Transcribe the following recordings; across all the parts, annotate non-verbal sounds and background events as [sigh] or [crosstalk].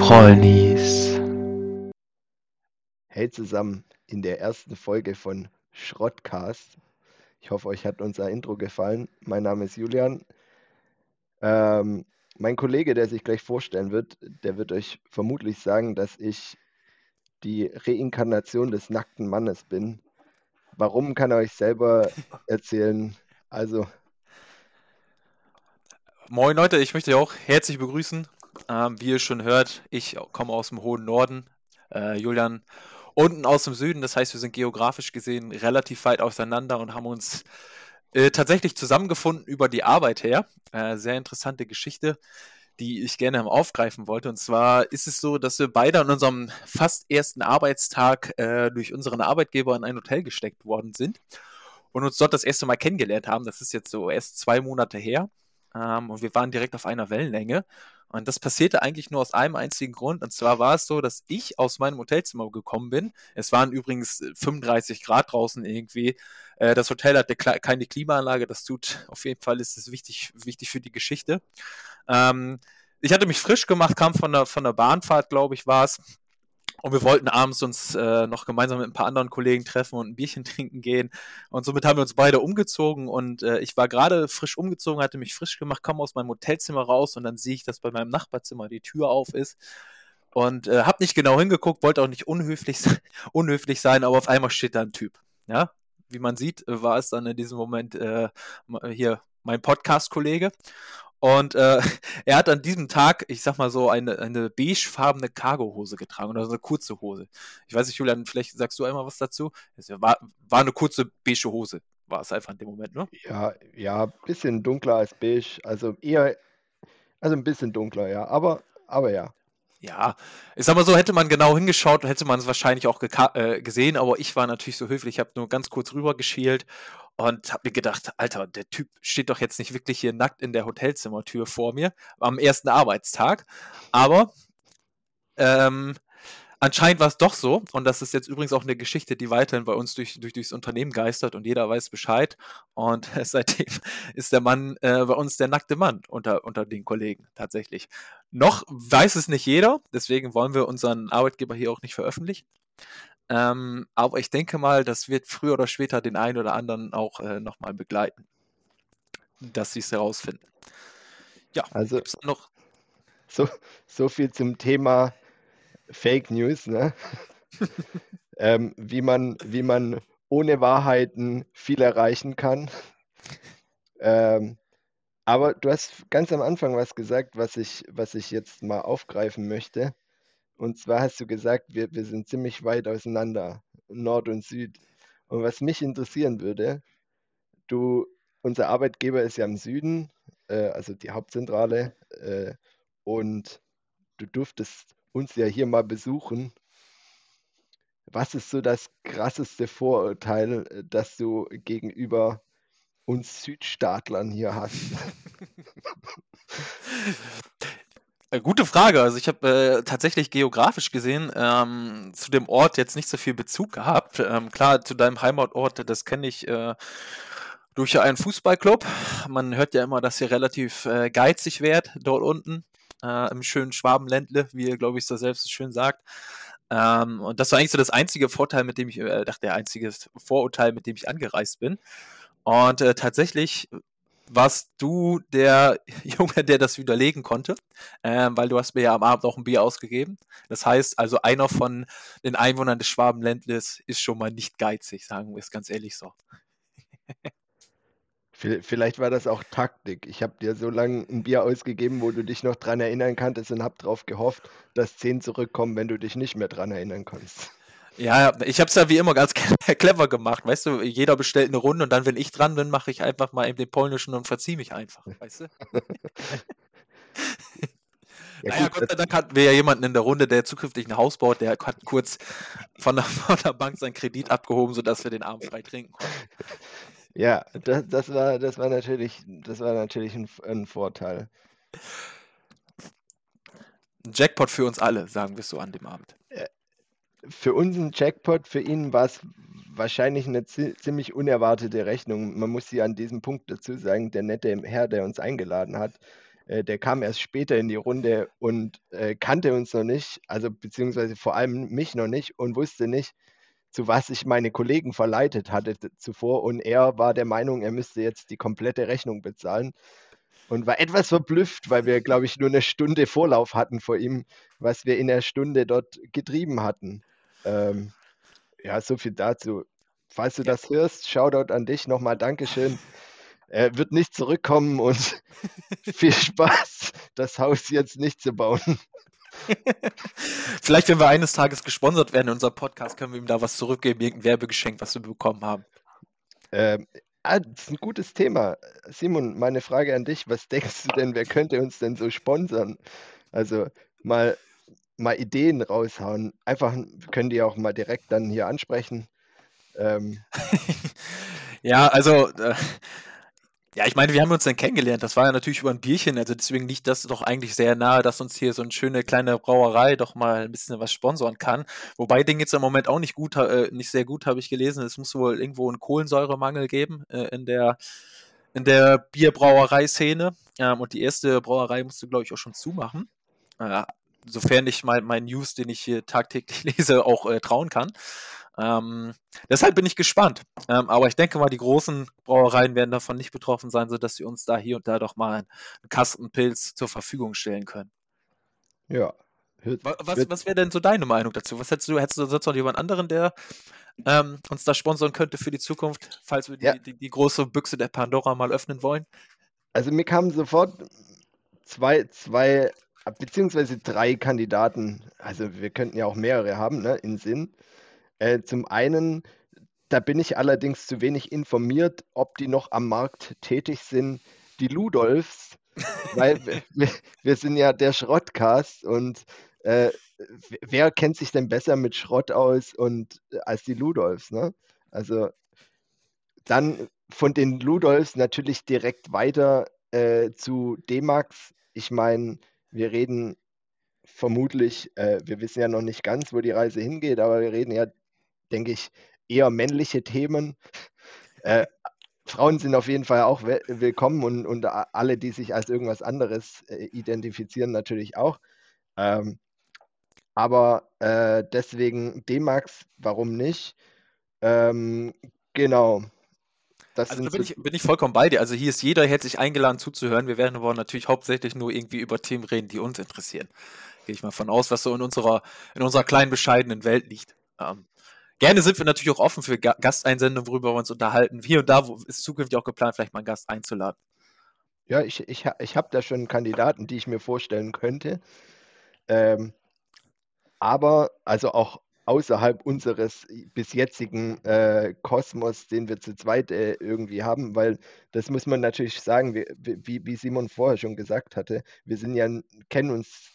Rollnies. Hey zusammen, in der ersten Folge von Schrottcast. Ich hoffe, euch hat unser Intro gefallen. Mein Name ist Julian. Ähm, mein Kollege, der sich gleich vorstellen wird, der wird euch vermutlich sagen, dass ich die Reinkarnation des nackten Mannes bin. Warum kann er euch selber [laughs] erzählen? Also, Moin Leute, ich möchte euch auch herzlich begrüßen. Ähm, wie ihr schon hört, ich komme aus dem hohen Norden, äh, Julian unten aus dem Süden. Das heißt, wir sind geografisch gesehen relativ weit auseinander und haben uns äh, tatsächlich zusammengefunden über die Arbeit her. Äh, sehr interessante Geschichte, die ich gerne aufgreifen wollte. Und zwar ist es so, dass wir beide an unserem fast ersten Arbeitstag äh, durch unseren Arbeitgeber in ein Hotel gesteckt worden sind und uns dort das erste Mal kennengelernt haben. Das ist jetzt so erst zwei Monate her. Ähm, und wir waren direkt auf einer Wellenlänge. Und das passierte eigentlich nur aus einem einzigen Grund. Und zwar war es so, dass ich aus meinem Hotelzimmer gekommen bin. Es waren übrigens 35 Grad draußen irgendwie. Äh, das Hotel hatte keine Klimaanlage. Das tut [laughs] auf jeden Fall, ist es wichtig, wichtig für die Geschichte. Ähm, ich hatte mich frisch gemacht, kam von der, von der Bahnfahrt, glaube ich, war es. Und wir wollten abends uns äh, noch gemeinsam mit ein paar anderen Kollegen treffen und ein Bierchen [laughs] trinken gehen. Und somit haben wir uns beide umgezogen. Und äh, ich war gerade frisch umgezogen, hatte mich frisch gemacht, komme aus meinem Hotelzimmer raus und dann sehe ich, dass bei meinem Nachbarzimmer die Tür auf ist. Und äh, habe nicht genau hingeguckt, wollte auch nicht unhöflich, [laughs] unhöflich sein, aber auf einmal steht da ein Typ. Ja, wie man sieht, war es dann in diesem Moment äh, hier mein Podcast-Kollege. Und äh, [laughs] er hat an diesem Tag, ich sag mal so, eine, eine beigefarbene Cargohose getragen oder so eine kurze Hose. Ich weiß nicht, Julian, vielleicht sagst du einmal was dazu. Es war, war eine kurze beige Hose, war es einfach in dem Moment, ne? Ja, ja, bisschen dunkler als beige, also eher, also ein bisschen dunkler, ja, aber, aber ja. Ja, sag mal so, hätte man genau hingeschaut, hätte man es wahrscheinlich auch äh, gesehen, aber ich war natürlich so höflich, ich habe nur ganz kurz rüber geschielt und habe mir gedacht, Alter, der Typ steht doch jetzt nicht wirklich hier nackt in der Hotelzimmertür vor mir am ersten Arbeitstag, aber ähm, Anscheinend war es doch so, und das ist jetzt übrigens auch eine Geschichte, die weiterhin bei uns durch, durch, durchs Unternehmen geistert und jeder weiß Bescheid. Und [laughs] seitdem ist der Mann äh, bei uns der nackte Mann unter, unter den Kollegen tatsächlich. Noch weiß es nicht jeder, deswegen wollen wir unseren Arbeitgeber hier auch nicht veröffentlichen. Ähm, aber ich denke mal, das wird früher oder später den einen oder anderen auch äh, nochmal begleiten, dass sie es herausfinden. Ja, also noch. So, so viel zum Thema Fake News, ne? [laughs] ähm, wie, man, wie man ohne Wahrheiten viel erreichen kann. Ähm, aber du hast ganz am Anfang was gesagt, was ich, was ich jetzt mal aufgreifen möchte. Und zwar hast du gesagt, wir, wir sind ziemlich weit auseinander, Nord und Süd. Und was mich interessieren würde, du, unser Arbeitgeber ist ja im Süden, äh, also die Hauptzentrale, äh, und du durftest uns ja hier mal besuchen. Was ist so das krasseste Vorurteil, äh, das du gegenüber uns Südstaatlern hier hast? [laughs] Äh, gute Frage. Also ich habe äh, tatsächlich geografisch gesehen ähm, zu dem Ort jetzt nicht so viel Bezug gehabt. Ähm, klar, zu deinem Heimatort, das kenne ich äh, durch einen Fußballclub. Man hört ja immer, dass ihr relativ äh, geizig wärt dort unten äh, im schönen Schwabenländle, wie ihr, glaube ich, so selbst schön sagt. Ähm, und das war eigentlich so das einzige Vorteil, mit dem ich, äh, der einzige Vorurteil, mit dem ich angereist bin. Und äh, tatsächlich warst du der [laughs] Junge, der das widerlegen konnte, ähm, weil du hast mir ja am Abend auch ein Bier ausgegeben. Das heißt, also einer von den Einwohnern des Schwabenländles ist schon mal nicht geizig, sagen wir es ganz ehrlich so. [laughs] Vielleicht war das auch Taktik. Ich habe dir so lange ein Bier ausgegeben, wo du dich noch dran erinnern kanntest und habe darauf gehofft, dass 10 zurückkommen, wenn du dich nicht mehr dran erinnern kannst. Ja, ich habe es ja wie immer ganz [laughs] clever gemacht. Weißt du, jeder bestellt eine Runde und dann, wenn ich dran bin, mache ich einfach mal eben den polnischen und verziehe mich einfach. [laughs] Weißt du? [laughs] Ja, naja, gut, Gott sei Dank hatten wir ja jemanden in der Runde, der zukünftig ein Haus baut, der hat kurz von der, von der Bank seinen Kredit abgehoben, sodass wir den Abend frei trinken konnten. Ja, das, das, war, das war natürlich, das war natürlich ein, ein Vorteil. Ein Jackpot für uns alle, sagen wir so an dem Abend. Äh, für uns ein Jackpot, für ihn war es wahrscheinlich eine ziemlich unerwartete Rechnung. Man muss sie an diesem Punkt dazu sagen, der nette Herr, der uns eingeladen hat, äh, der kam erst später in die Runde und äh, kannte uns noch nicht, also beziehungsweise vor allem mich noch nicht und wusste nicht, zu was ich meine Kollegen verleitet hatte zuvor. Und er war der Meinung, er müsste jetzt die komplette Rechnung bezahlen und war etwas verblüfft, weil wir, glaube ich, nur eine Stunde Vorlauf hatten vor ihm, was wir in der Stunde dort getrieben hatten. Ähm, ja, so viel dazu. Falls du ja. das hörst, Shoutout an dich nochmal, Dankeschön. Er wird nicht zurückkommen und [laughs] viel Spaß, das Haus jetzt nicht zu bauen. [laughs] Vielleicht, wenn wir eines Tages gesponsert werden in unserem Podcast, können wir ihm da was zurückgeben, irgendein Werbegeschenk, was wir bekommen haben. Ähm, ah, das ist ein gutes Thema. Simon, meine Frage an dich: Was denkst du denn, wer könnte uns denn so sponsern? Also mal, mal Ideen raushauen. Einfach können die auch mal direkt dann hier ansprechen. Ähm. [laughs] ja, also. Äh, ja, ich meine, wir haben uns dann kennengelernt. Das war ja natürlich über ein Bierchen, also deswegen liegt das doch eigentlich sehr nahe, dass uns hier so eine schöne kleine Brauerei doch mal ein bisschen was sponsoren kann. Wobei Ding jetzt im Moment auch nicht gut, äh, nicht sehr gut, habe ich gelesen. Es muss wohl irgendwo einen Kohlensäuremangel geben äh, in der in der Bierbrauerei-Szene. Ähm, und die erste Brauerei musste, glaube ich, auch schon zumachen. Äh, sofern ich mein, mein News, den ich hier tagtäglich [laughs] lese, auch äh, trauen kann. Ähm, deshalb bin ich gespannt. Ähm, aber ich denke mal, die großen Brauereien werden davon nicht betroffen sein, sodass sie uns da hier und da doch mal einen, Kastenpilz zur Verfügung stellen können. Ja. Was, was wäre denn so deine Meinung dazu? Was hättest du, hättest du sonst noch jemand anderen, der ähm, uns da sponsern könnte für die Zukunft, falls wir die, ja. die, die, große Büchse der Pandora mal öffnen wollen? Also mir kamen sofort zwei, zwei, beziehungsweise drei Kandidaten, also wir könnten ja auch mehrere haben, ne, in Sinn. Äh, zum einen, da bin ich allerdings zu wenig informiert, ob die noch am Markt tätig sind, die Ludolfs, weil [laughs] wir, wir, sind ja der Schrottcast und äh, wer kennt sich denn besser mit Schrott aus und äh, als die Ludolfs, ne? Also dann von den Ludolfs natürlich direkt weiter äh, zu D-Max. Ich meine, wir reden vermutlich, äh, wir wissen ja noch nicht ganz, wo die Reise hingeht, aber wir reden ja denke ich, eher männliche Themen. Äh, Frauen sind auf jeden Fall auch willkommen und, und alle, die sich als irgendwas anderes äh, identifizieren, natürlich auch. Ähm, aber äh, deswegen D-Max, warum nicht? Ähm, genau. Das also da bin, so ich, bin ich vollkommen bei dir. Also hier ist jeder herzlich eingeladen zuzuhören. Wir werden aber natürlich hauptsächlich nur irgendwie über Themen reden, die uns interessieren. Gehe ich mal von aus, was so in unserer, in unserer kleinen, bescheidenen Welt liegt. Ähm, Gerne sind wir natürlich auch offen für Gasteinsendungen, worüber wir uns unterhalten. Hier und da ist zukünftig auch geplant, vielleicht mal einen Gast einzuladen. Ja, ich, ich, ich habe da schon Kandidaten, die ich mir vorstellen könnte. Ähm, aber also auch außerhalb unseres bis jetzigen äh, Kosmos, den wir zu zweit äh, irgendwie haben, weil das muss man natürlich sagen, wie, wie, wie Simon vorher schon gesagt hatte, wir sind ja, kennen uns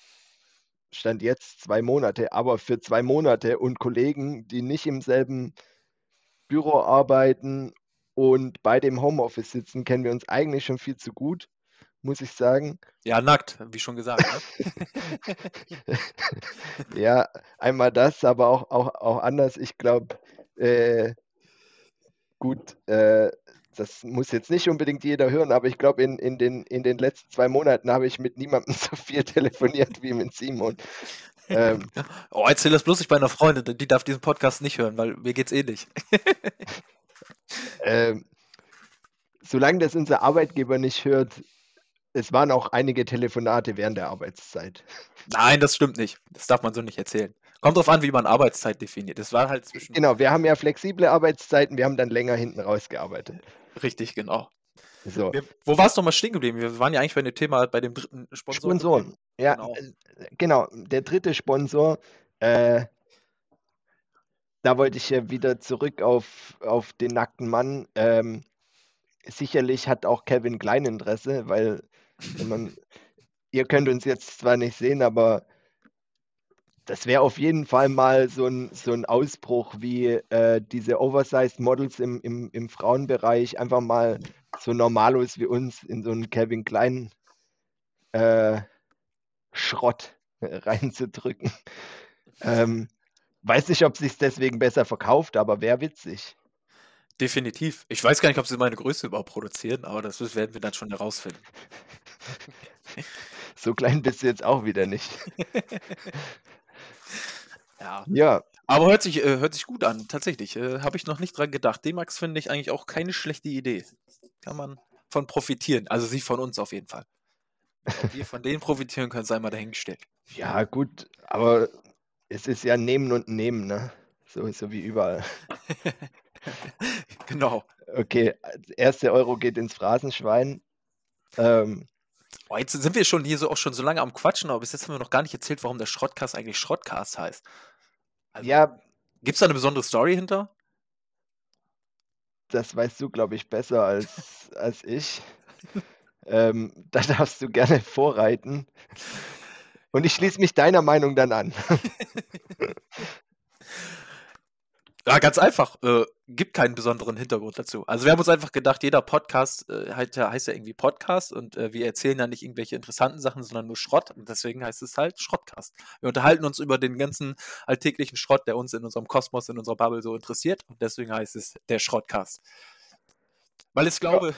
Stand jetzt zwei Monate, aber für zwei Monate und Kollegen, die nicht im selben Büro arbeiten und bei dem Homeoffice sitzen, kennen wir uns eigentlich schon viel zu gut, muss ich sagen. Ja, nackt, wie schon gesagt. Ne? [laughs] ja, einmal das, aber auch, auch, auch anders. Ich glaube, äh, gut, äh, das muss jetzt nicht unbedingt jeder hören, aber ich glaube, in, in, den, in den letzten zwei Monaten habe ich mit niemandem [laughs] so viel telefoniert wie mit Simon. Ähm, [laughs] oh, erzähl das bloß nicht bei einer Freundin, die darf diesen Podcast nicht hören, weil mir geht's eh nicht. [laughs] ähm, solange das unser Arbeitgeber nicht hört, es waren auch einige Telefonate während der Arbeitszeit. Nein, das stimmt nicht. Das darf man so nicht erzählen. Kommt drauf an, wie man Arbeitszeit definiert. Das war halt zwischen. Genau, wir haben ja flexible Arbeitszeiten, wir haben dann länger hinten rausgearbeitet. Richtig, genau. So. Wir, wo warst du mal stehen geblieben? Wir waren ja eigentlich bei dem Thema, bei dem dritten Sponsor. Sponsoren. Ja, genau. Äh, genau. Der dritte Sponsor, äh, da wollte ich ja wieder zurück auf, auf den nackten Mann. Ähm, sicherlich hat auch Kevin Klein Interesse, weil man, ihr könnt uns jetzt zwar nicht sehen, aber das wäre auf jeden Fall mal so ein, so ein Ausbruch wie äh, diese Oversized Models im, im, im Frauenbereich, einfach mal so Normalos wie uns in so einen Kevin Klein äh, Schrott [laughs] reinzudrücken. Ähm, weiß nicht, ob sich deswegen besser verkauft, aber wäre witzig. Definitiv. Ich weiß gar nicht, ob sie meine Größe überhaupt produzieren, aber das werden wir dann schon herausfinden. [laughs] so klein bist du jetzt auch wieder nicht. [laughs] ja. Ja. Aber hört sich, äh, hört sich gut an, tatsächlich. Äh, Habe ich noch nicht dran gedacht. D-Max finde ich eigentlich auch keine schlechte Idee. Kann man von profitieren. Also sie von uns auf jeden Fall. Ob wir von denen profitieren können, sei mal dahingestellt. Ja, gut, aber es ist ja Nehmen und Nehmen, ne? So, so wie überall. [laughs] genau. Okay, erste Euro geht ins Phrasenschwein. Ähm, oh, jetzt sind wir schon hier so auch schon so lange am Quatschen, aber bis jetzt haben wir noch gar nicht erzählt, warum der Schrottcast eigentlich Schrottcast heißt. Also, ja. Gibt es da eine besondere Story hinter? Das weißt du, glaube ich, besser als, [laughs] als ich. ähm, da darfst du gerne vorreiten. Und ich schließe mich deiner Meinung dann an. [laughs] Ja, ganz einfach. Äh, gibt keinen besonderen Hintergrund dazu. Also wir haben uns einfach gedacht, jeder Podcast äh, halt, heißt ja irgendwie Podcast und äh, wir erzählen ja nicht irgendwelche interessanten Sachen, sondern nur Schrott. Und deswegen heißt es halt Schrottcast. Wir unterhalten uns über den ganzen alltäglichen Schrott, der uns in unserem Kosmos, in unserer Bubble so interessiert. Und deswegen heißt es der Schrottcast. Weil ich glaube, ja.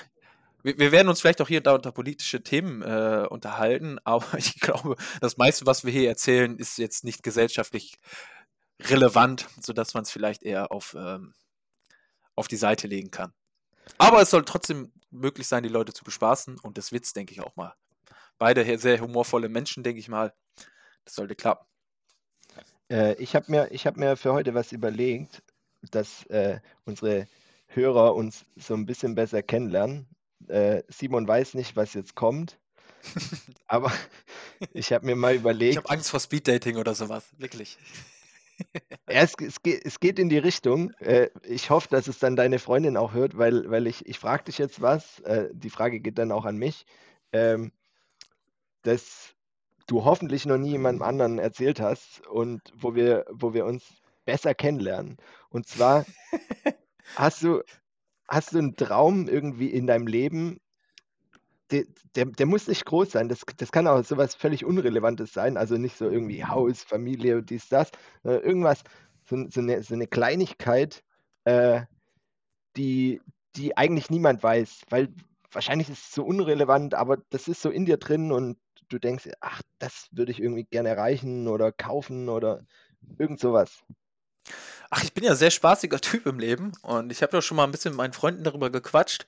wir, wir, werden uns vielleicht auch hier und da unter politische Themen äh, unterhalten, [laughs] aber ich glaube, das meiste, was wir hier erzählen, ist jetzt nicht gesellschaftlich relevant, sodass man es vielleicht eher auf, ähm, auf die Seite legen kann. Aber es soll trotzdem möglich sein, die Leute zu bespaßen und das Witz, denke ich auch mal. Beide sehr humorvolle Menschen, denke ich mal. Das sollte klappen. Äh, ich habe mir, hab mir für heute was überlegt, dass äh, unsere Hörer uns so ein bisschen besser kennenlernen. Äh, Simon weiß nicht, was jetzt kommt. [laughs] aber [laughs] ich habe mir mal überlegt. Ich habe Angst vor Speeddating oder sowas, wirklich ja, es, es, geht, es, geht, in die Richtung. Äh, ich hoffe, dass es dann deine Freundin auch hört, weil, weil ich, ich frage dich jetzt was. Äh, die Frage geht dann auch an mich. Ähm, dass du hoffentlich noch nie jemandem anderen erzählt hast und wo wir, wo wir uns besser kennenlernen. Und zwar [laughs] hast du, hast du einen Traum irgendwie in deinem Leben, der, der, der, muss nicht groß sein. Das, das kann auch sowas völlig Unrelevantes sein. Also nicht so irgendwie Haus, Familie, dies, das. Irgendwas, so, so, eine, so eine Kleinigkeit, äh, die, die eigentlich niemand weiß. Weil wahrscheinlich ist es so unrelevant, aber das ist so in dir drin und du denkst, ach, das würde ich irgendwie gerne erreichen oder kaufen oder irgend sowas. Ach, ich bin ja sehr spaßiger [laughs] Typ im Leben und ich habe ja schon mal ein bisschen mit meinen Freunden darüber gequatscht.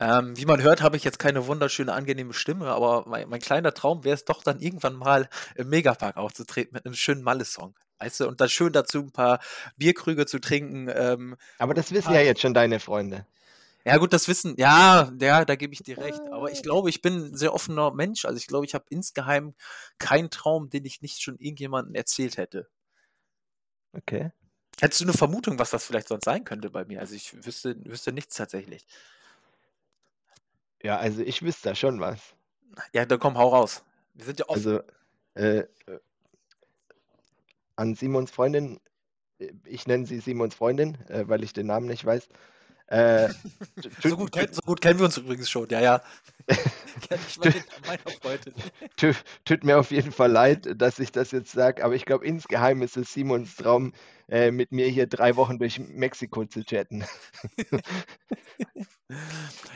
Ähm, wie man hört, habe ich jetzt keine wunderschöne, angenehme Stimme, aber mein, mein kleiner Traum wäre es doch dann irgendwann mal im Megapark aufzutreten mit einem schönen Malle-Song. Weißt du, und dann schön dazu ein paar Bierkrüge zu trinken. Ähm, aber das wissen ja jetzt schon deine Freunde. Ja, gut, das Wissen, ja, ja, da gebe ich dir recht. Aber ich glaube, ich bin ein sehr offener Mensch. Also ich glaube, ich habe insgeheim keinen Traum, den ich nicht schon irgendjemandem erzählt hätte. Okay. Hättest du eine Vermutung, was das vielleicht sonst sein könnte bei mir? Also ich wüsste, wüsste nichts tatsächlich. Ja, also ich wüsste da schon was. Ja, dann komm, hau raus. Wir sind ja offen. Also, äh, an Simons Freundin, äh, ich nenne sie Simons Freundin, äh, weil ich den Namen nicht weiß. Äh, so, gut, so, gut, kennen wir uns übrigens schon, ja, ja. [laughs] tut, tut, mir auf jeden Fall leid, dass ich das jetzt sage, aber ich glaube, insgeheim ist es Simons Traum, äh, mit mir hier drei Wochen durch Mexiko zu chatten. [laughs]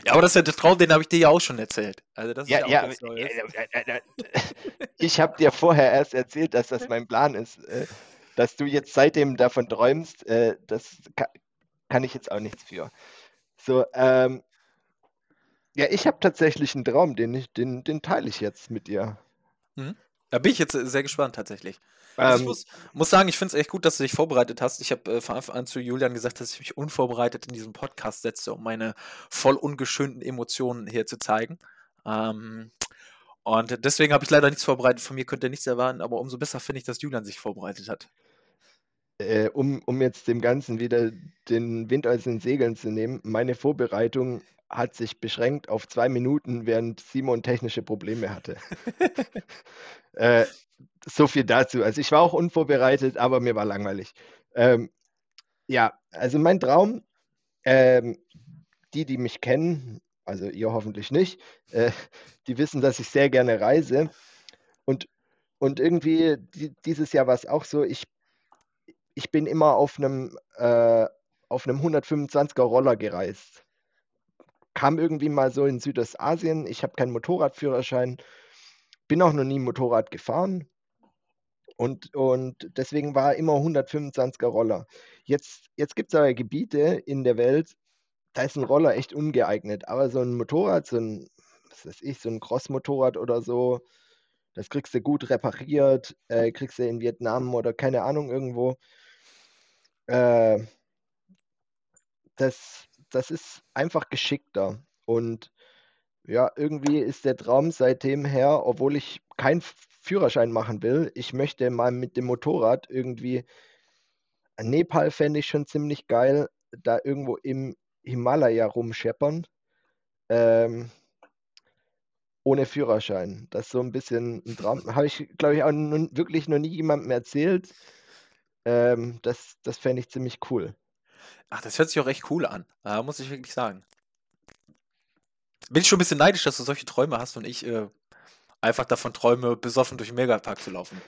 ja, aber das ist ja der Traum, den habe ich dir ja auch schon erzählt. Also das ja, ja, ja ich habe dir vorher erst erzählt, dass das mein Plan ist. Äh, dass du jetzt seitdem davon träumst, äh, das kann ich jetzt auch nichts für. So, ähm, ja, ich habe tatsächlich einen Traum, den, ich, den, den teile ich jetzt mit dir. Mhm. Da bin ich jetzt sehr gespannt tatsächlich. Also ähm, ich muss, muss, sagen, ich finde es echt gut, dass du dich vorbereitet hast. Ich habe äh, von Anfang an zu Julian gesagt, dass ich mich unvorbereitet in diesen Podcast setze, um meine voll ungeschönten Emotionen hier zu zeigen. Ähm, und deswegen habe ich leider nichts vorbereitet. Von mir könnt ihr nichts erwarten, aber umso besser finde ich, dass Julian sich vorbereitet hat äh, um, um jetzt dem Ganzen wieder den Wind aus den Segeln zu nehmen, meine Vorbereitung hat sich beschränkt auf zwei Minuten, während Simon technische Probleme hatte. [laughs] [laughs] äh, so viel dazu. Also ich war auch unvorbereitet, aber mir war langweilig. Ähm, ja, also mein Traum, ähm, die, die mich kennen, also ihr hoffentlich nicht, äh, die wissen, dass ich sehr gerne reise. Und, und irgendwie die, dieses Jahr war es auch so, ich ich bin immer auf einem, äh, auf einem 125er Roller gereist. Kam irgendwie mal so in Südostasien. Ich habe keinen Motorradführerschein, bin auch noch nie Motorrad gefahren. Und, und deswegen war immer 125er Roller. Jetzt, jetzt gibt es aber Gebiete in der Welt, da ist ein Roller echt ungeeignet. Aber so ein Motorrad, so ein, was weiß ich, so ein Cross-Motorrad oder so, das kriegst du gut repariert, äh, kriegst du in Vietnam oder keine Ahnung irgendwo. Äh, das, das ist einfach geschickter. Und ja, irgendwie ist der Traum seitdem her, obwohl ich keinen Führerschein machen will, ich möchte mal mit dem Motorrad irgendwie, Nepal fände ich schon ziemlich geil, da irgendwo im Himalaya rumscheppern. Ähm, ohne Führerschein. Das ist so ein bisschen ein Traum. Habe ich, glaube ich, auch nun, wirklich noch nie jemandem erzählt. Ähm, das das fände ich ziemlich cool. Ach, das hört sich auch echt cool an. Da muss ich wirklich sagen. Bin ich schon ein bisschen neidisch, dass du solche Träume hast und ich äh, einfach davon träume, besoffen durch den Megapark zu laufen.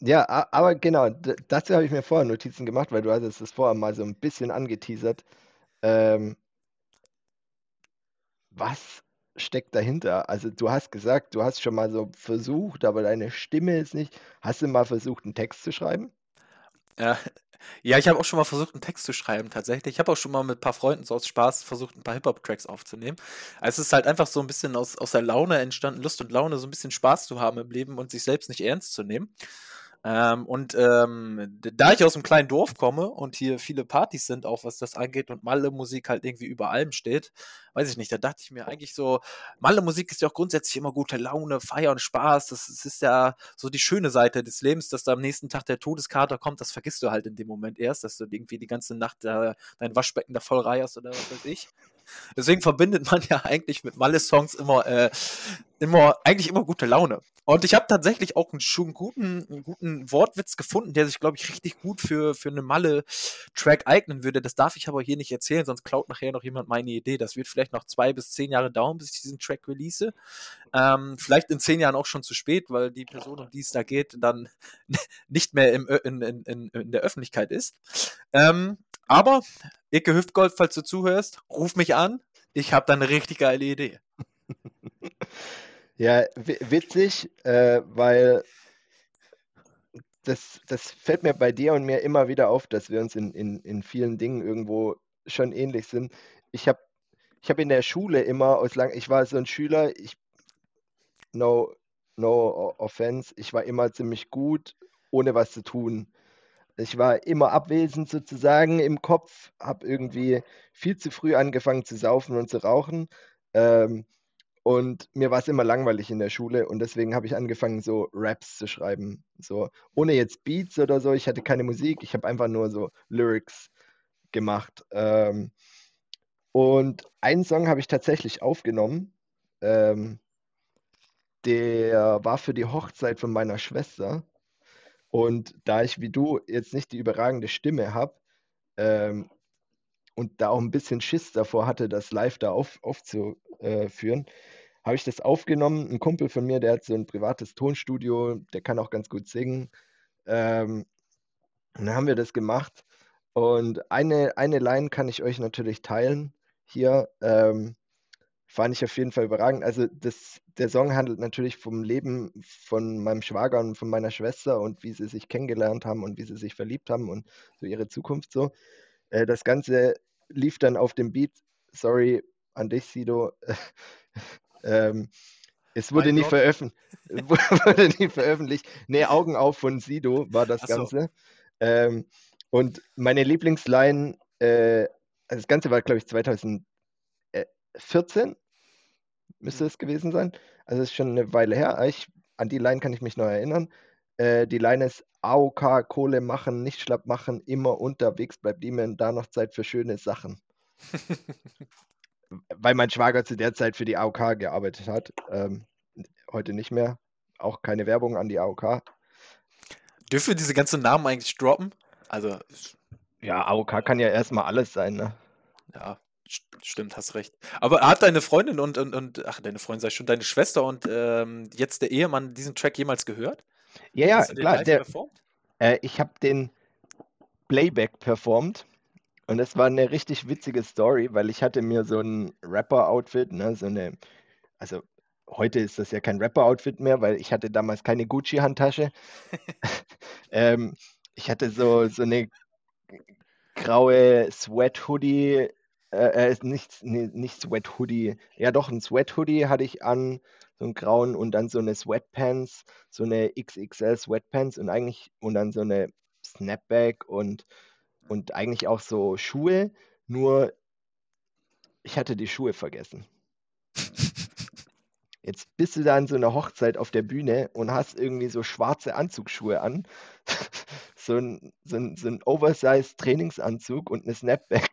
Ja, aber genau, dazu habe ich mir vorher Notizen gemacht, weil du hattest es vorher mal so ein bisschen angeteasert. Ähm, was steckt dahinter? Also du hast gesagt, du hast schon mal so versucht, aber deine Stimme ist nicht. Hast du mal versucht, einen Text zu schreiben? Ja, [laughs] ja, ich habe auch schon mal versucht, einen Text zu schreiben, tatsächlich. Ich habe auch schon mal mit ein paar Freunden so aus Spaß versucht, ein paar Hip-Hop-Tracks aufzunehmen. Also es ist halt einfach so ein bisschen aus, aus der Laune entstanden, Lust und Laune, so ein bisschen Spaß zu haben im Leben und sich selbst nicht ernst zu nehmen. Ähm, und ähm, da ich aus einem kleinen Dorf komme und hier viele Partys sind, auch was das angeht, und Malle-Musik halt irgendwie über allem steht, weiß ich nicht, da dachte ich mir eigentlich so, Malle-Musik ist ja auch grundsätzlich immer gute Laune, Feier und Spaß. Das, das, ist ja so die schöne Seite des Lebens, dass da am nächsten Tag der Todeskater kommt, das vergisst du halt in dem Moment erst, dass du irgendwie die ganze Nacht äh, dein Waschbecken da voll reierst oder was weiß ich. Deswegen verbindet man ja eigentlich mit Malle-Songs immer, äh, immer, eigentlich immer gute Laune. Und ich habe tatsächlich auch einen, schon guten, einen guten Wortwitz gefunden, der sich, glaube ich, richtig gut für, für eine Malle-Track eignen würde. Das darf ich aber hier nicht erzählen, sonst klaut nachher noch jemand meine Idee. Das wird vielleicht noch zwei bis zehn Jahre dauern, bis ich diesen Track release. Ähm, vielleicht in zehn Jahren auch schon zu spät, weil die Person, um die es da geht, dann [laughs] nicht mehr im, in, in, in, in der Öffentlichkeit ist. Ähm, aber, Icke Hüftgold, falls du zuhörst, ruf mich an. Ich habe da eine richtig geile Idee. Ja, witzig, äh, weil das, das fällt mir bei dir und mir immer wieder auf, dass wir uns in, in, in vielen Dingen irgendwo schon ähnlich sind. Ich habe ich hab in der Schule immer aus lang, ich war so ein Schüler, ich, no, no offense, ich war immer ziemlich gut, ohne was zu tun. Ich war immer abwesend sozusagen im Kopf, habe irgendwie viel zu früh angefangen zu saufen und zu rauchen. Ähm, und mir war es immer langweilig in der Schule und deswegen habe ich angefangen, so Raps zu schreiben. So, ohne jetzt Beats oder so. Ich hatte keine Musik, ich habe einfach nur so Lyrics gemacht. Ähm, und einen Song habe ich tatsächlich aufgenommen. Ähm, der war für die Hochzeit von meiner Schwester. Und da ich wie du jetzt nicht die überragende Stimme habe ähm, und da auch ein bisschen Schiss davor hatte, das live da auf, aufzuführen, habe ich das aufgenommen. Ein Kumpel von mir, der hat so ein privates Tonstudio, der kann auch ganz gut singen. Ähm, und dann haben wir das gemacht. Und eine, eine Line kann ich euch natürlich teilen hier. Ähm, fand ich auf jeden Fall überragend. Also das, der Song handelt natürlich vom Leben von meinem Schwager und von meiner Schwester und wie sie sich kennengelernt haben und wie sie sich verliebt haben und so ihre Zukunft so. Äh, das Ganze lief dann auf dem Beat. Sorry an dich, Sido. [laughs] Ähm, es wurde nie, veröffentlicht, [laughs] wurde nie veröffentlicht. Nee, Augen auf von Sido war das so. Ganze. Ähm, und meine Lieblingsline, äh, also das Ganze war, glaube ich, 2014, müsste es gewesen sein. Also es ist schon eine Weile her. Ich, an die Line kann ich mich noch erinnern. Äh, die Line ist AOK, Kohle machen, nicht schlapp machen, immer unterwegs, bleibt niemand da noch Zeit für schöne Sachen. [laughs] weil mein Schwager zu der Zeit für die AOK gearbeitet hat. Ähm, heute nicht mehr. Auch keine Werbung an die AOK. Dürfen wir diese ganzen Namen eigentlich droppen? Also. Ja, AOK kann ja erstmal alles sein, ne? Ja, stimmt, hast recht. Aber hat deine Freundin und, und, und ach, deine Freundin sei schon, deine Schwester und ähm, jetzt der Ehemann diesen Track jemals gehört? Ja, ja, klar. Der, äh, ich habe den Playback performt Und das war eine richtig witzige Story, weil ich hatte mir so ein Rapper-Outfit, ne, so eine, also heute ist das ja kein Rapper-Outfit mehr, weil ich hatte damals keine Gucci-Handtasche. [laughs] ähm, ich hatte so, so eine graue Sweat-Hoodie, äh, äh, nicht, nee, nicht Sweat-Hoodie, ja doch, ein Sweat-Hoodie hatte ich an, so einen grauen und dann so eine Sweatpants, so eine XXL Sweatpants und eigentlich und dann so eine Snapback und, und eigentlich auch so Schuhe, nur ich hatte die Schuhe vergessen. [laughs] Jetzt bist du da an so einer Hochzeit auf der Bühne und hast irgendwie so schwarze Anzugsschuhe an, [laughs] so ein, so ein, so ein Oversized Trainingsanzug und eine Snapback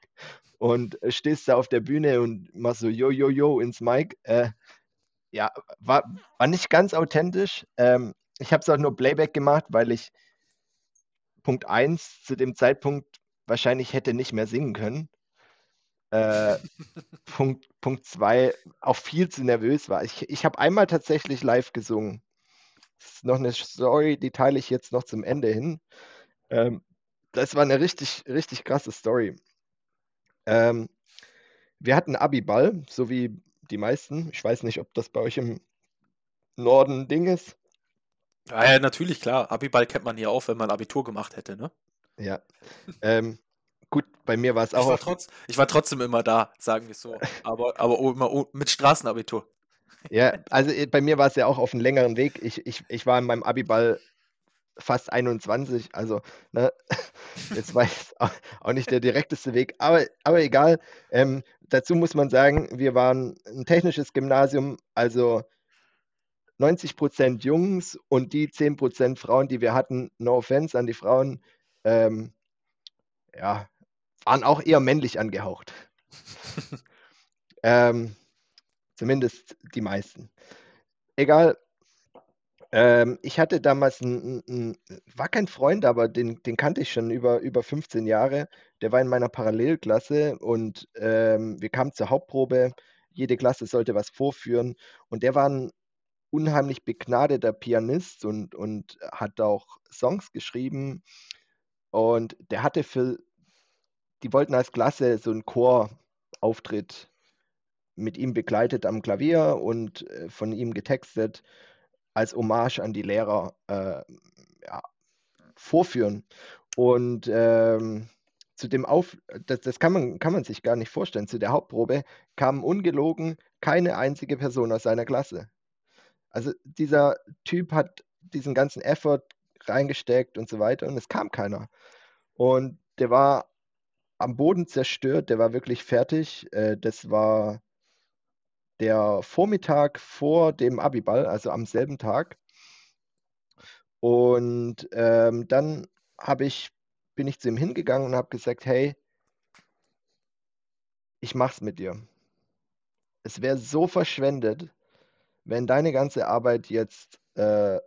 und stehst da auf der Bühne und machst so yo, yo, yo ins Mic. Äh, ja, war, war nicht ganz authentisch. Ähm, ich habe es auch nur Playback gemacht, weil ich Punkt 1 zu dem Zeitpunkt wahrscheinlich hätte nicht mehr singen können. Äh, Punkt, Punkt zwei, auch viel zu nervös war. Ich, ich habe einmal tatsächlich live gesungen. Das ist noch eine Story, die teile ich jetzt noch zum Ende hin. Ähm, das war eine richtig, richtig krasse Story. Ähm, wir hatten Abiball, so wie die meisten. Ich weiß nicht, ob das bei euch im Norden ein Ding ist. Ja, ja, natürlich, klar. Abiball kennt man hier auch, wenn man Abitur gemacht hätte, ne? Ja. ähm, Gut, bei mir war es auch. Ich war, trotz, ich war, trotzdem immer da, sagen wir so. [laughs] Aber, aber immer mit Straßenabitur. Ja, also äh, bei mir war es ja auch auf einem längeren Weg. Ich, ich, ich war in meinem Abiball fast 21, also ne, [laughs] jetzt war es auch nicht der direkteste Weg, aber, aber egal. Ähm, dazu muss man sagen, wir waren ein technisches Gymnasium, also 90 Prozent Jungs und die 10 Prozent Frauen, die wir hatten, no offense an die Frauen, ähm, ja, waren auch eher männlich angehaucht. [laughs] ähm, zumindest die meisten. Egal. Ähm, ich hatte damals einen, war kein Freund, aber den, den kannte ich schon über, über 15 Jahre. Der war in meiner Parallelklasse und ähm, wir kamen zur Hauptprobe. Jede Klasse sollte was vorführen und der war ein unheimlich begnadeter Pianist und, und hat auch Songs geschrieben. Und der hatte für die wollten als Klasse so einen Chorauftritt mit ihm begleitet am Klavier und äh, von ihm getextet als Hommage an die Lehrer äh, ja, vorführen. Und ähm, zu dem Auf, das, das kann, man, kann man sich gar nicht vorstellen, zu der Hauptprobe kam ungelogen keine einzige Person aus seiner Klasse. Also dieser Typ hat diesen ganzen Effort reingesteckt und so weiter und es kam keiner. Und der war am Boden zerstört, der war wirklich fertig. Äh, das war der Vormittag vor dem Abiball, also am selben Tag. Und ähm, dann habe ich, bin ich zu ihm hingegangen und habe gesagt, hey, ich mach's mit dir. Es wäre so verschwendet, wenn deine ganze Arbeit jetzt äh,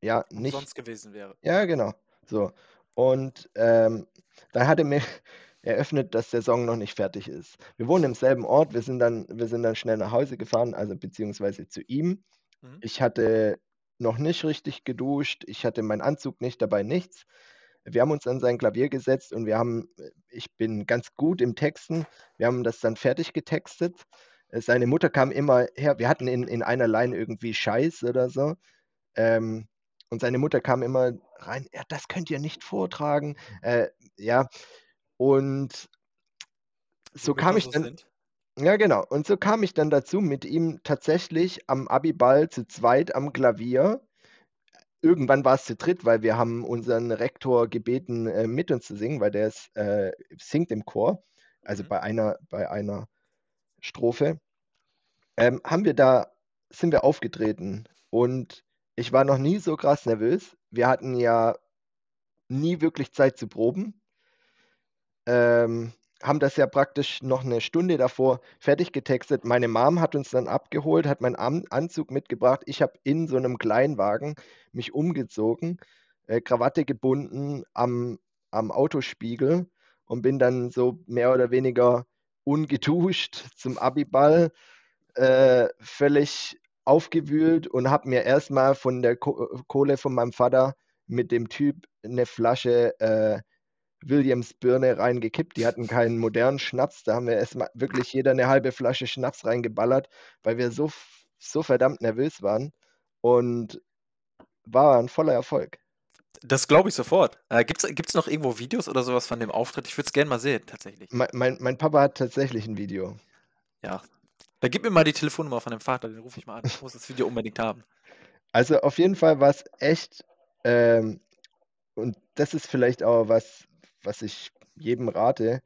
ja nicht sonst gewesen wäre. Ja, genau. So. Und ähm, dann hat er mir [laughs] eröffnet, dass der Song noch nicht fertig ist. Wir wohnen im selben Ort, wir sind dann, wir sind dann schnell nach Hause gefahren, also beziehungsweise zu ihm. Mhm. Ich hatte noch nicht richtig geduscht, ich hatte meinen Anzug nicht dabei, nichts. Wir haben uns an sein Klavier gesetzt und wir haben, ich bin ganz gut im Texten, wir haben das dann fertig getextet. Seine Mutter kam immer her, wir hatten in, in einer Line irgendwie Scheiß oder so. Ähm, und seine Mutter kam immer rein, ja, das könnt ihr nicht vortragen. Äh, ja, und so kam ich dann. Sind. Ja, genau. Und so kam ich dann dazu, mit ihm tatsächlich am Abiball zu zweit am Klavier. Irgendwann war es zu dritt, weil wir haben unseren Rektor gebeten, äh, mit uns zu singen, weil der ist, äh, singt im Chor, also mhm. bei einer, bei einer Strophe. Ähm, haben wir da, sind wir aufgetreten und ich war noch nie so krass nervös. Wir hatten ja nie wirklich Zeit zu proben. Ähm, haben das ja praktisch noch eine Stunde davor fertig getextet. Meine Mom hat uns dann abgeholt, hat meinen Anzug mitgebracht. Ich habe in so einem Kleinwagen mich umgezogen, äh, Krawatte gebunden am, am Autospiegel und bin dann so mehr oder weniger ungeduscht zum Abiball, äh, völlig aufgewühlt und habe mir erstmal von der Kohle von meinem Vater mit dem Typ eine Flasche äh, Williams Birne reingekippt. Die hatten keinen modernen Schnaps. Da haben wir erstmal wirklich jeder eine halbe Flasche Schnaps reingeballert, weil wir so, so verdammt nervös waren. Und war ein voller Erfolg. Das glaube ich sofort. Äh, Gibt es noch irgendwo Videos oder sowas von dem Auftritt? Ich würde es gerne mal sehen, tatsächlich. Mein, mein, mein, Papa hat tatsächlich ein Video. Ja. Da gib mir mal die Telefonnummer von dem Vater, den rufe ich mal an. Ich muss das Video unbedingt haben. Also auf jeden Fall war es echt, ähm, und das ist vielleicht auch was, was ich jedem rate,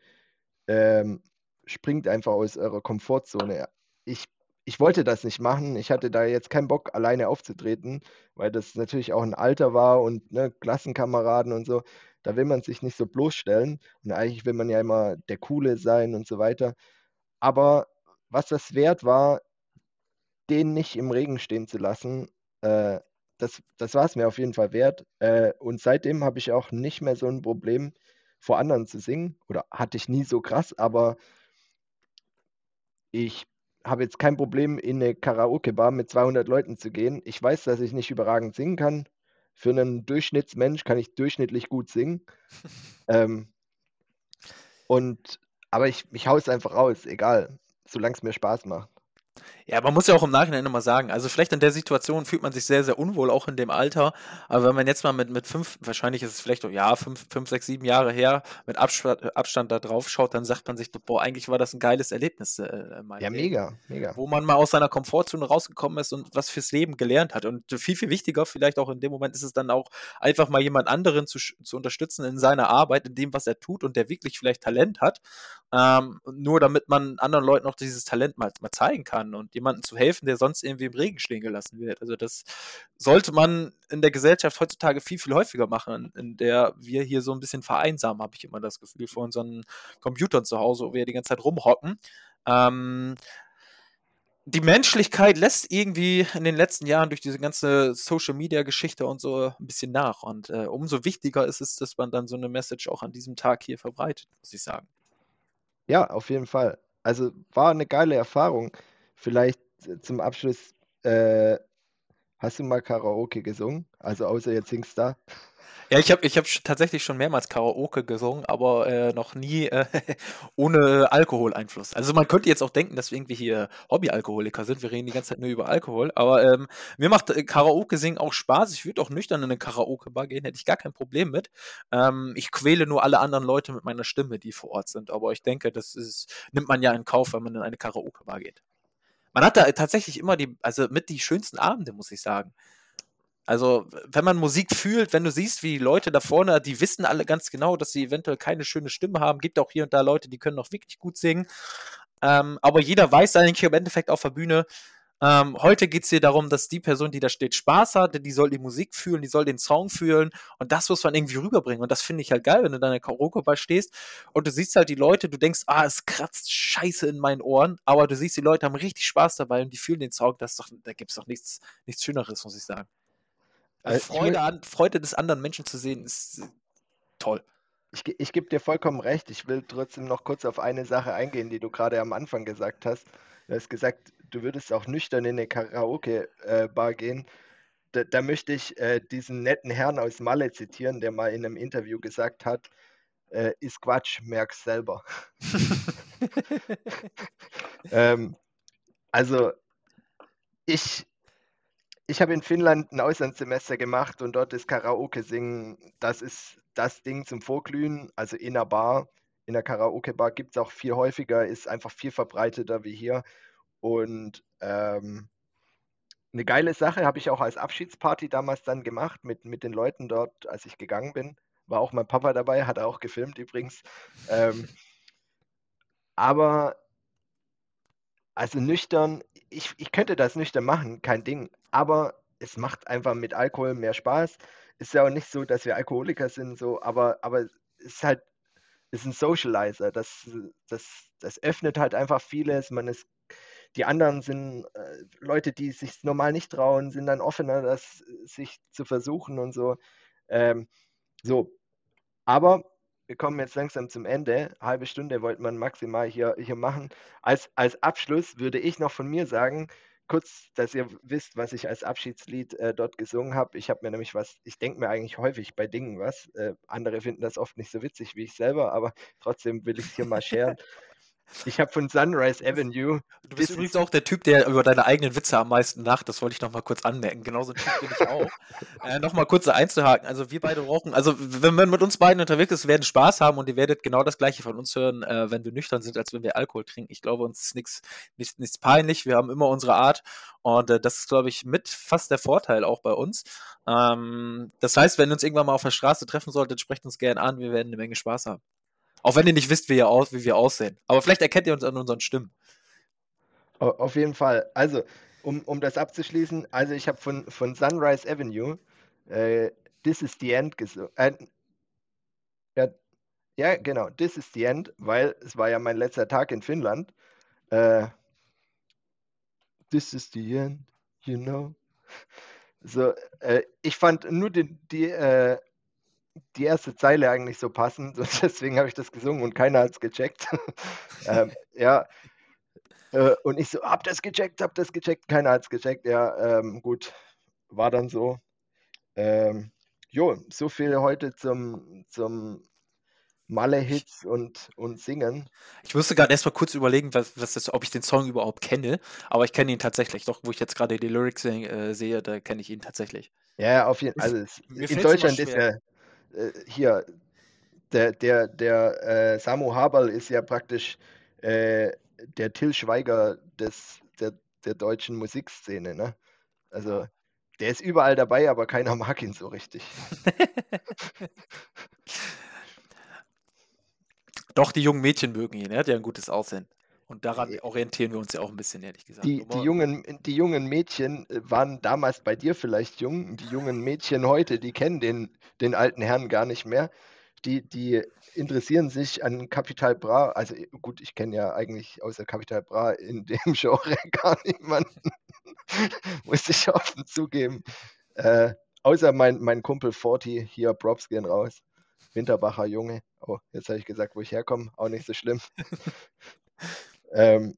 ähm, springt einfach aus eurer Komfortzone. Ich ich wollte das nicht machen. Ich hatte da jetzt keinen Bock, alleine aufzutreten, weil das natürlich auch ein Alter war und ne, Klassenkameraden und so. Da will man sich nicht so bloßstellen. Und eigentlich will man ja immer der Coole sein und so weiter. Aber was das wert war, den nicht im Regen stehen zu lassen, äh, das, das war es mir auf jeden Fall wert. Äh, und seitdem habe ich auch nicht mehr so ein Problem, vor anderen zu singen. Oder hatte ich nie so krass, aber ich habe jetzt kein Problem, in eine Karaoke-Bar mit 200 Leuten zu gehen. Ich weiß, dass ich nicht überragend singen kann. Für einen Durchschnittsmensch kann ich durchschnittlich gut singen. [laughs] ähm, und, aber ich, ich hau es einfach raus, egal, solange es mir Spaß macht. Ja, man muss ja auch im Nachhinein nochmal sagen, also vielleicht in der Situation fühlt man sich sehr, sehr unwohl, auch in dem Alter. Aber wenn man jetzt mal mit, mit fünf, wahrscheinlich ist es vielleicht, ja, fünf, fünf, sechs, sieben Jahre her, mit Abstand, Abstand da drauf schaut, dann sagt man sich, boah, eigentlich war das ein geiles Erlebnis. Äh, ja, Leben, mega, mega. Wo man mal aus seiner Komfortzone rausgekommen ist und was fürs Leben gelernt hat. Und viel, viel wichtiger, vielleicht auch in dem Moment ist es dann auch einfach mal jemand anderen zu, zu unterstützen in seiner Arbeit, in dem, was er tut und der wirklich vielleicht Talent hat. Ähm, nur damit man anderen Leuten auch dieses Talent mal, mal zeigen kann und jemanden zu helfen, der sonst irgendwie im Regen stehen gelassen wird. Also das sollte man in der Gesellschaft heutzutage viel, viel häufiger machen, in der wir hier so ein bisschen vereinsamen, habe ich immer das Gefühl, vor unseren Computern zu Hause, wo wir die ganze Zeit rumhocken. Ähm, die Menschlichkeit lässt irgendwie in den letzten Jahren durch diese ganze Social Media Geschichte und so ein bisschen nach. Und äh, umso wichtiger ist es, dass man dann so eine Message auch an diesem Tag hier verbreitet, muss ich sagen. Ja, auf jeden Fall. Also war eine geile Erfahrung. Vielleicht zum Abschluss, äh, hast du mal Karaoke gesungen? Also außer jetzt singst da. Ja, ich habe ich hab tatsächlich schon mehrmals Karaoke gesungen, aber äh, noch nie äh, [laughs] ohne Alkoholeinfluss. Also man könnte jetzt auch denken, dass wir irgendwie hier Hobbyalkoholiker sind. Wir reden die ganze Zeit nur über Alkohol. Aber ähm, mir macht äh, Karaoke singen auch Spaß. Ich würde auch nüchtern in eine Karaoke-Bar gehen, hätte ich gar kein Problem mit. Ähm, ich quäle nur alle anderen Leute mit meiner Stimme, die vor Ort sind. Aber ich denke, das ist, nimmt man ja in Kauf, wenn man in eine Karaoke-Bar geht. Man hat da tatsächlich immer die, also mit die schönsten Abende, muss ich sagen. Also, wenn man Musik fühlt, wenn du siehst, wie Leute da vorne, die wissen alle ganz genau, dass sie eventuell keine schöne Stimme haben. Gibt auch hier und da Leute, die können auch wirklich gut singen. Ähm, aber jeder weiß eigentlich im Endeffekt auf der Bühne, ähm, heute geht es hier darum, dass die Person, die da steht, Spaß hat, die soll die Musik fühlen, die soll den Song fühlen und das muss man irgendwie rüberbringen. Und das finde ich halt geil, wenn du da in der Karaoke-Bar stehst und du siehst halt die Leute, du denkst, ah, es kratzt scheiße in meinen Ohren, aber du siehst, die Leute haben richtig Spaß dabei und die fühlen den Song, das doch, da gibt es doch nichts, nichts Schöneres, muss ich sagen. Also Freude, an, Freude des anderen Menschen zu sehen, ist toll. Ich, ich gebe dir vollkommen recht. Ich will trotzdem noch kurz auf eine Sache eingehen, die du gerade am Anfang gesagt hast. Du hast gesagt, du würdest auch nüchtern in eine Karaoke-Bar gehen. Da, da, möchte ich äh, diesen netten Herrn aus Malle zitieren, der mal in einem Interview gesagt hat, äh, ist Quatsch, merk's selber. [laughs] [laughs] ähm, also ich, ich habe in Finnland ein Auslandssemester gemacht und dort ist Karaoke singen, das ist das Ding zum Vorglühen, also in einer Bar. In der Karaoke-Bar gibt es auch viel häufiger, ist einfach viel verbreiteter wie hier. Und ähm, eine geile Sache habe ich auch als Abschiedsparty damals dann gemacht mit, mit den Leuten dort, als ich gegangen bin. War auch mein Papa dabei, hat er auch gefilmt übrigens. Ähm, aber also nüchtern, ich, ich könnte das nüchtern machen, kein Ding. Aber es macht einfach mit Alkohol mehr Spaß. Ist ja auch nicht so, dass wir Alkoholiker sind, so, aber, aber es ist halt, ist ein Socializer. Das, das, das öffnet halt einfach vieles. Man ist die anderen sind äh, Leute, die sich normal nicht trauen, sind dann offener, das sich zu versuchen und so. Ähm, so, aber wir kommen jetzt langsam zum Ende. Halbe Stunde wollte man maximal hier, hier machen. Als, als Abschluss würde ich noch von mir sagen, kurz, dass ihr wisst, was ich als Abschiedslied äh, dort gesungen habe. Ich habe mir nämlich was, ich denke mir eigentlich häufig bei Dingen was. Äh, andere finden das oft nicht so witzig wie ich selber, aber trotzdem will ich es hier mal scheren. [laughs] Ich habe von Sunrise Avenue. Du bist übrigens auch der Typ, der über deine eigenen Witze am meisten lacht. Das wollte ich noch mal kurz anmerken. Genauso ein Typ bin ich auch. [laughs] äh, noch mal kurz einzuhaken. Also wir beide rauchen. Also wenn man mit uns beiden unterwegs ist, werden Spaß haben und ihr werdet genau das Gleiche von uns hören, äh, wenn wir nüchtern sind, als wenn wir Alkohol trinken. Ich glaube, uns ist nichts, nichts peinlich. Wir haben immer unsere Art und äh, das ist, glaube ich, mit fast der Vorteil auch bei uns. Ähm, das heißt, wenn ihr uns irgendwann mal auf der Straße treffen solltet, sprecht uns gerne an. Wir werden eine Menge Spaß haben. Auch wenn ihr nicht wisst, wie, ihr aus, wie wir aussehen. Aber vielleicht erkennt ihr uns an unseren Stimmen. Auf jeden Fall. Also, um, um das abzuschließen, also ich habe von, von Sunrise Avenue äh, This is the End gesungen. Äh, ja, ja, genau, This is the End, weil es war ja mein letzter Tag in Finnland. Äh, this is the end, you know. So, äh, ich fand nur die, die äh, die erste Zeile eigentlich so passend und [laughs] deswegen habe ich das gesungen und keiner hat es gecheckt. [laughs] ähm, ja. Äh, und ich so, hab das gecheckt, hab das gecheckt, keiner hat es gecheckt. Ja, ähm, gut, war dann so. Ähm, jo, so viel heute zum, zum Malle-Hits und, und Singen. Ich musste gerade erstmal kurz überlegen, was, was das, ob ich den Song überhaupt kenne, aber ich kenne ihn tatsächlich. Doch, wo ich jetzt gerade die Lyrics äh, sehe, da kenne ich ihn tatsächlich. Ja, auf jeden Fall. Also in Deutschland ist er äh, hier, der, der, der äh, Samu Haberl ist ja praktisch äh, der Till Schweiger des, der, der deutschen Musikszene. Ne? Also der ist überall dabei, aber keiner mag ihn so richtig. [laughs] Doch, die jungen Mädchen mögen ihn, er hat ja ein gutes Aussehen. Und daran orientieren wir uns ja auch ein bisschen, ehrlich gesagt. Die, die, jungen, die jungen Mädchen äh, waren damals bei dir vielleicht jung. Die jungen Mädchen heute, die kennen den, den alten Herrn gar nicht mehr. Die, die interessieren sich an Capital Bra. Also äh, gut, ich kenne ja eigentlich außer Capital Bra in [laughs] dem Genre gar niemanden. [laughs] Muss ich offen zugeben. Äh, außer mein, mein Kumpel Forty, hier Props gehen raus. Winterbacher Junge. Oh, jetzt habe ich gesagt, wo ich herkomme. Auch nicht so schlimm. [laughs] Ähm,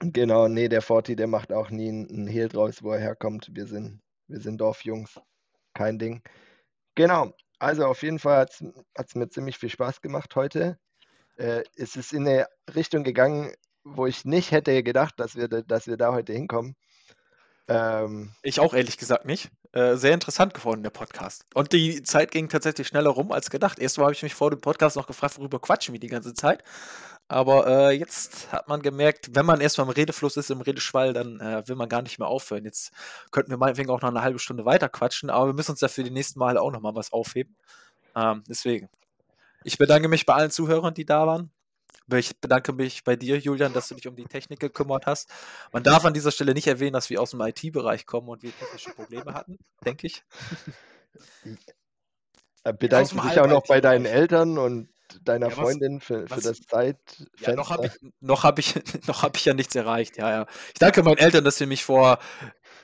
genau, nee, der Forti, der macht auch nie einen Hehl draus, wo er herkommt. Wir sind, wir sind Dorfjungs. Kein Ding. Genau, also auf jeden Fall hat es mir ziemlich viel Spaß gemacht heute. Äh, es ist in eine Richtung gegangen, wo ich nicht hätte gedacht, dass wir, dass wir da heute hinkommen. Ähm, ich auch ehrlich gesagt nicht. Äh, sehr interessant geworden, der Podcast. Und die Zeit ging tatsächlich schneller rum als gedacht. Erstmal habe ich mich vor dem Podcast noch gefragt, worüber quatschen wir die ganze Zeit. Aber äh, jetzt hat man gemerkt, wenn man erstmal im Redefluss ist, im Redeschwall, dann äh, will man gar nicht mehr aufhören. Jetzt könnten wir meinetwegen auch noch eine halbe Stunde weiter quatschen, aber wir müssen uns dafür die nächsten Male auch nochmal was aufheben. Ähm, deswegen. Ich bedanke mich bei allen Zuhörern, die da waren. Ich bedanke mich bei dir, Julian, dass du dich um die Technik gekümmert hast. Man darf an dieser Stelle nicht erwähnen, dass wir aus dem IT-Bereich kommen und wir technische Probleme hatten, denke ich. [laughs] Bedanke mich auch noch bei deinen Eltern und deiner ja, was, Freundin für, was, für das Zeitfenster? Ja, noch habe ich, noch hab ich, [laughs] hab ich ja nichts erreicht. Ja, ja. Ich danke meinen Eltern, dass sie mich vor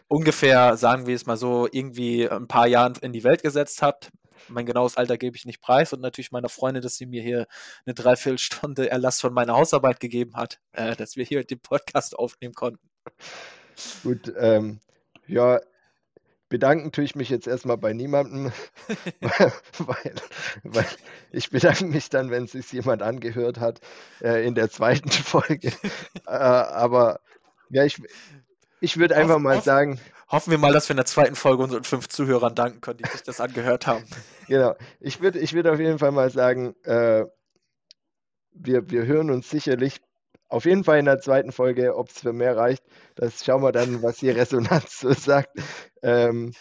ungefähr, sagen wir es mal so, irgendwie ein paar Jahren in die Welt gesetzt habt. Mein genaues Alter gebe ich nicht preis und natürlich meiner Freundin, dass sie mir hier eine Dreiviertelstunde Erlass von meiner Hausarbeit gegeben hat, äh, dass wir hier den Podcast aufnehmen konnten. Gut, ähm, ja, bedanken tue ich mich jetzt erstmal bei niemandem, [laughs] weil, weil, ich bedanke mich dann, wenn es sich jemand angehört hat, äh, in der zweiten [laughs] Folge. äh, aber ja, ich, ich würde einfach mal sagen. Hoffen wir mal, dass wir in der zweiten Folge unseren fünf Zuhörern danken können, die sich das angehört haben. [laughs] Genau. Ich würde ich würd auf jeden Fall mal sagen, äh, wir, wir hören uns sicherlich auf jeden Fall in der zweiten Folge, ob es für mehr reicht. Das schauen wir dann, was die Resonanz so sagt. Ähm,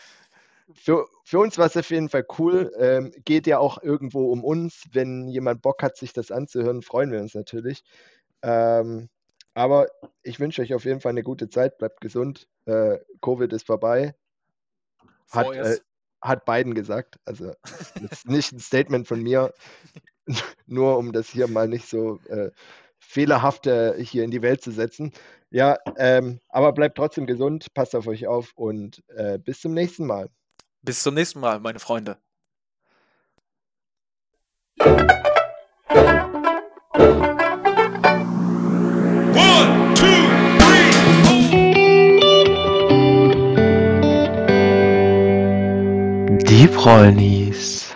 für, für uns war es auf jeden Fall cool. Ähm, geht ja auch irgendwo um uns. Wenn jemand Bock hat, sich das anzuhören, freuen wir uns natürlich. Ähm, aber ich wünsche euch auf jeden Fall eine gute Zeit. Bleibt gesund. Äh, Covid ist vorbei. Hat, äh, hat Biden gesagt. Also, das ist nicht ein Statement von mir. [laughs] Nur um das hier mal nicht so äh, fehlerhafte hier in die Welt zu setzen. Ja, ähm, aber bleibt trotzdem gesund, passt auf euch auf und äh, bis zum nächsten Mal. Bis zum nächsten Mal, meine Freunde. die Prollis.